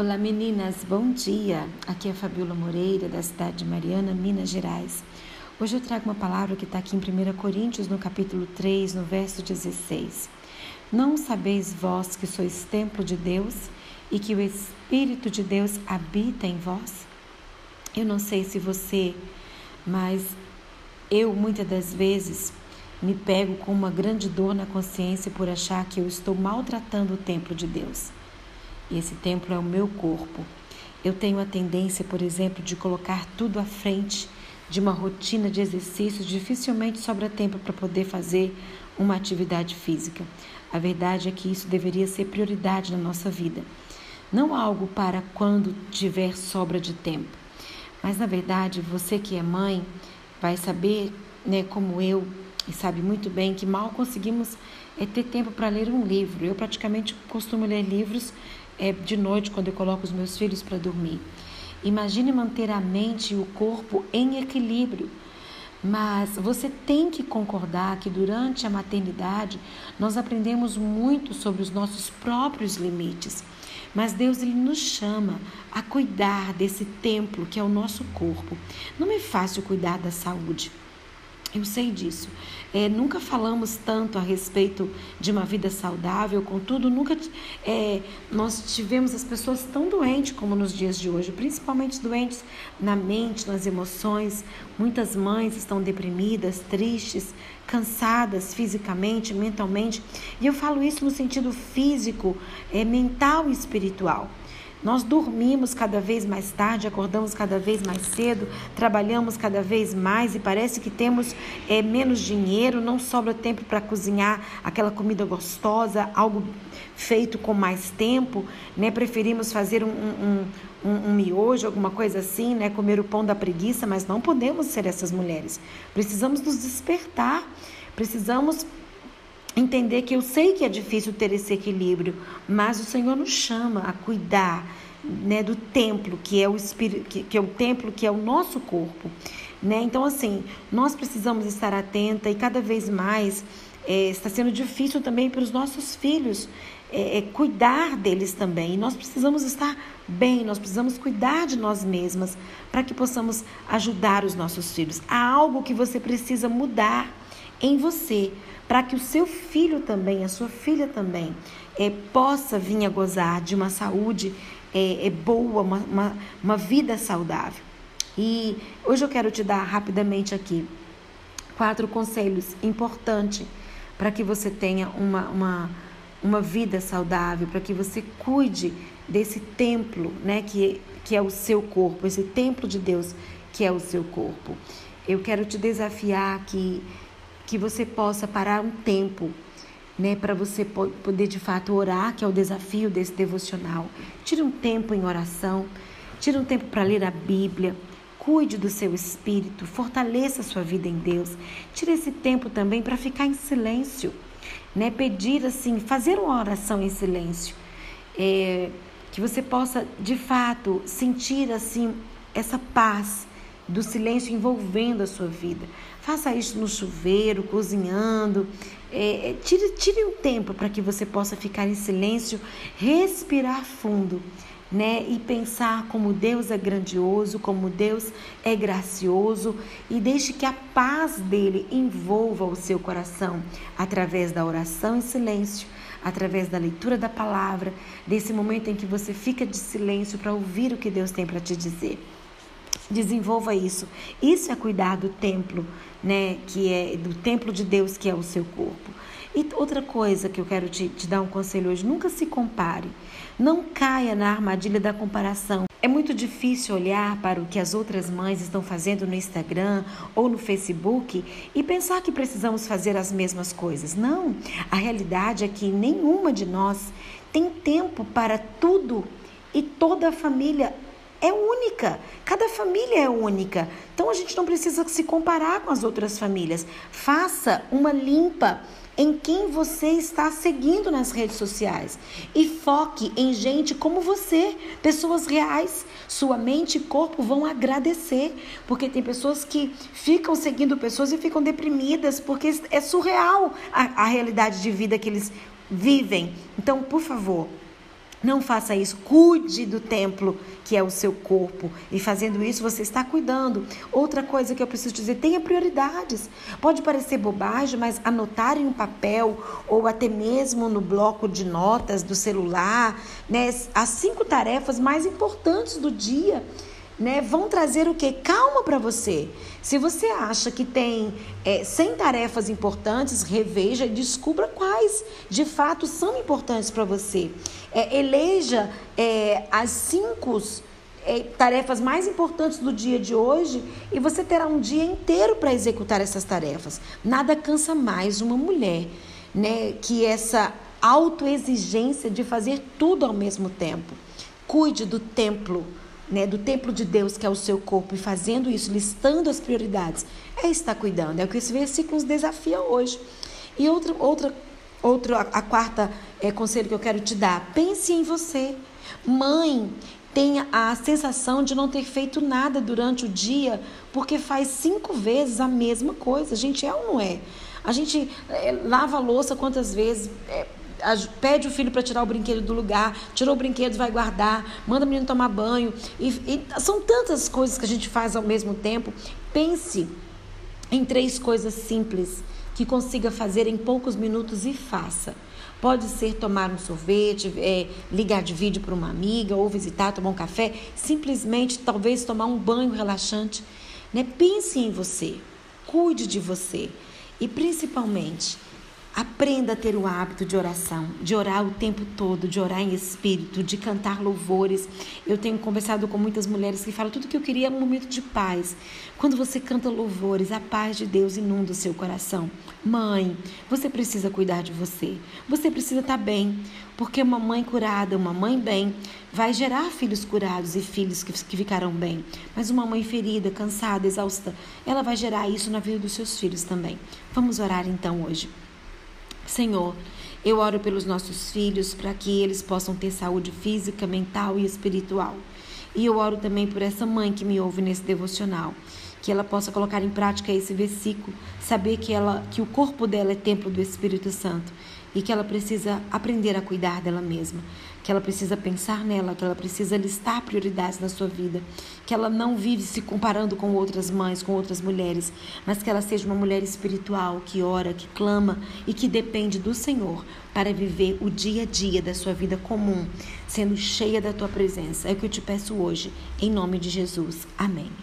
Olá meninas, bom dia. Aqui é a Fabiola Moreira, da cidade de Mariana, Minas Gerais. Hoje eu trago uma palavra que está aqui em 1 Coríntios, no capítulo 3, no verso 16. Não sabeis vós que sois templo de Deus e que o Espírito de Deus habita em vós? Eu não sei se você, mas eu muitas das vezes me pego com uma grande dor na consciência por achar que eu estou maltratando o templo de Deus. E esse templo é o meu corpo. Eu tenho a tendência, por exemplo, de colocar tudo à frente de uma rotina de exercícios, dificilmente sobra tempo para poder fazer uma atividade física. A verdade é que isso deveria ser prioridade na nossa vida. Não algo para quando tiver sobra de tempo. Mas na verdade, você que é mãe vai saber, né, como eu, e sabe muito bem que mal conseguimos é, ter tempo para ler um livro. Eu praticamente costumo ler livros é, de noite quando eu coloco os meus filhos para dormir. Imagine manter a mente e o corpo em equilíbrio. Mas você tem que concordar que durante a maternidade nós aprendemos muito sobre os nossos próprios limites. Mas Deus ele nos chama a cuidar desse templo que é o nosso corpo. Não é fácil cuidar da saúde. Eu sei disso. É, nunca falamos tanto a respeito de uma vida saudável, contudo, nunca é, nós tivemos as pessoas tão doentes como nos dias de hoje, principalmente doentes na mente, nas emoções. Muitas mães estão deprimidas, tristes, cansadas fisicamente, mentalmente. E eu falo isso no sentido físico, é, mental e espiritual. Nós dormimos cada vez mais tarde, acordamos cada vez mais cedo, trabalhamos cada vez mais e parece que temos é, menos dinheiro, não sobra tempo para cozinhar aquela comida gostosa, algo feito com mais tempo, né? Preferimos fazer um, um, um, um miojo, alguma coisa assim, né? Comer o pão da preguiça, mas não podemos ser essas mulheres. Precisamos nos despertar, precisamos entender que eu sei que é difícil ter esse equilíbrio, mas o Senhor nos chama a cuidar né, do templo, que é o espírito, que, que é o templo, que é o nosso corpo. Né? Então, assim, nós precisamos estar atenta e cada vez mais é, está sendo difícil também para os nossos filhos é, é, cuidar deles também. E nós precisamos estar bem, nós precisamos cuidar de nós mesmas para que possamos ajudar os nossos filhos. Há algo que você precisa mudar em você para que o seu filho também, a sua filha também, é, possa vir a gozar de uma saúde é, é boa, uma, uma, uma vida saudável. E hoje eu quero te dar rapidamente aqui quatro conselhos importantes para que você tenha uma, uma, uma vida saudável, para que você cuide desse templo, né, que, que é o seu corpo, esse templo de Deus que é o seu corpo. Eu quero te desafiar que que você possa parar um tempo, né, para você poder de fato orar, que é o desafio desse devocional. Tire um tempo em oração, tire um tempo para ler a Bíblia. Cuide do seu espírito, fortaleça a sua vida em Deus. Tire esse tempo também para ficar em silêncio, né? Pedir assim, fazer uma oração em silêncio, é, que você possa de fato sentir assim essa paz do silêncio envolvendo a sua vida. Faça isso no chuveiro, cozinhando. É, é, tire, tire um tempo para que você possa ficar em silêncio, respirar fundo. Né? E pensar como Deus é grandioso, como Deus é gracioso e deixe que a paz dele envolva o seu coração através da oração em silêncio, através da leitura da palavra, desse momento em que você fica de silêncio para ouvir o que Deus tem para te dizer. Desenvolva isso. Isso é cuidar do templo, né? Que é do templo de Deus, que é o seu corpo. E outra coisa que eu quero te, te dar um conselho hoje: nunca se compare. Não caia na armadilha da comparação. É muito difícil olhar para o que as outras mães estão fazendo no Instagram ou no Facebook e pensar que precisamos fazer as mesmas coisas. Não, a realidade é que nenhuma de nós tem tempo para tudo e toda a família é única. Cada família é única. Então a gente não precisa se comparar com as outras famílias. Faça uma limpa em quem você está seguindo nas redes sociais e foque em gente como você, pessoas reais. Sua mente e corpo vão agradecer, porque tem pessoas que ficam seguindo pessoas e ficam deprimidas, porque é surreal a, a realidade de vida que eles vivem. Então, por favor, Não faça isso. Cuide do templo que é o seu corpo. E fazendo isso, você está cuidando. Outra coisa que eu preciso dizer: tenha prioridades. Pode parecer bobagem, mas anotar em um papel ou até mesmo no bloco de notas do celular né, as cinco tarefas mais importantes do dia né, vão trazer o que? Calma para você. Se você acha que tem é, 100 tarefas importantes, reveja e descubra quais de fato são importantes para você. É, eleja é, as cinco é, tarefas mais importantes do dia de hoje e você terá um dia inteiro para executar essas tarefas. Nada cansa mais uma mulher, né, que essa autoexigência de fazer tudo ao mesmo tempo. Cuide do templo né, do templo de Deus, que é o seu corpo, e fazendo isso, listando as prioridades, é estar cuidando. É o que esse versículo nos desafia hoje. E outra, outra, outra a, quarta é, conselho que eu quero te dar: pense em você. Mãe, tenha a sensação de não ter feito nada durante o dia, porque faz cinco vezes a mesma coisa. A gente é ou não é? A gente é, lava a louça quantas vezes? É, pede o filho para tirar o brinquedo do lugar, tirou o brinquedo, vai guardar, manda o menino tomar banho. E, e são tantas coisas que a gente faz ao mesmo tempo. Pense em três coisas simples que consiga fazer em poucos minutos e faça. Pode ser tomar um sorvete, é, ligar de vídeo para uma amiga, ou visitar, tomar um café, simplesmente talvez tomar um banho relaxante. Né? Pense em você, cuide de você e principalmente Aprenda a ter o hábito de oração, de orar o tempo todo, de orar em espírito, de cantar louvores. Eu tenho conversado com muitas mulheres que falam tudo que eu queria é um momento de paz. Quando você canta louvores, a paz de Deus inunda o seu coração. Mãe, você precisa cuidar de você. Você precisa estar bem, porque uma mãe curada, uma mãe bem, vai gerar filhos curados e filhos que, que ficarão bem. Mas uma mãe ferida, cansada, exausta, ela vai gerar isso na vida dos seus filhos também. Vamos orar então hoje. Senhor, eu oro pelos nossos filhos para que eles possam ter saúde física, mental e espiritual. E eu oro também por essa mãe que me ouve nesse devocional, que ela possa colocar em prática esse versículo, saber que ela que o corpo dela é templo do Espírito Santo e que ela precisa aprender a cuidar dela mesma, que ela precisa pensar nela, que ela precisa listar prioridades na sua vida, que ela não vive se comparando com outras mães, com outras mulheres, mas que ela seja uma mulher espiritual, que ora, que clama e que depende do Senhor para viver o dia a dia da sua vida comum, sendo cheia da tua presença. É o que eu te peço hoje, em nome de Jesus. Amém.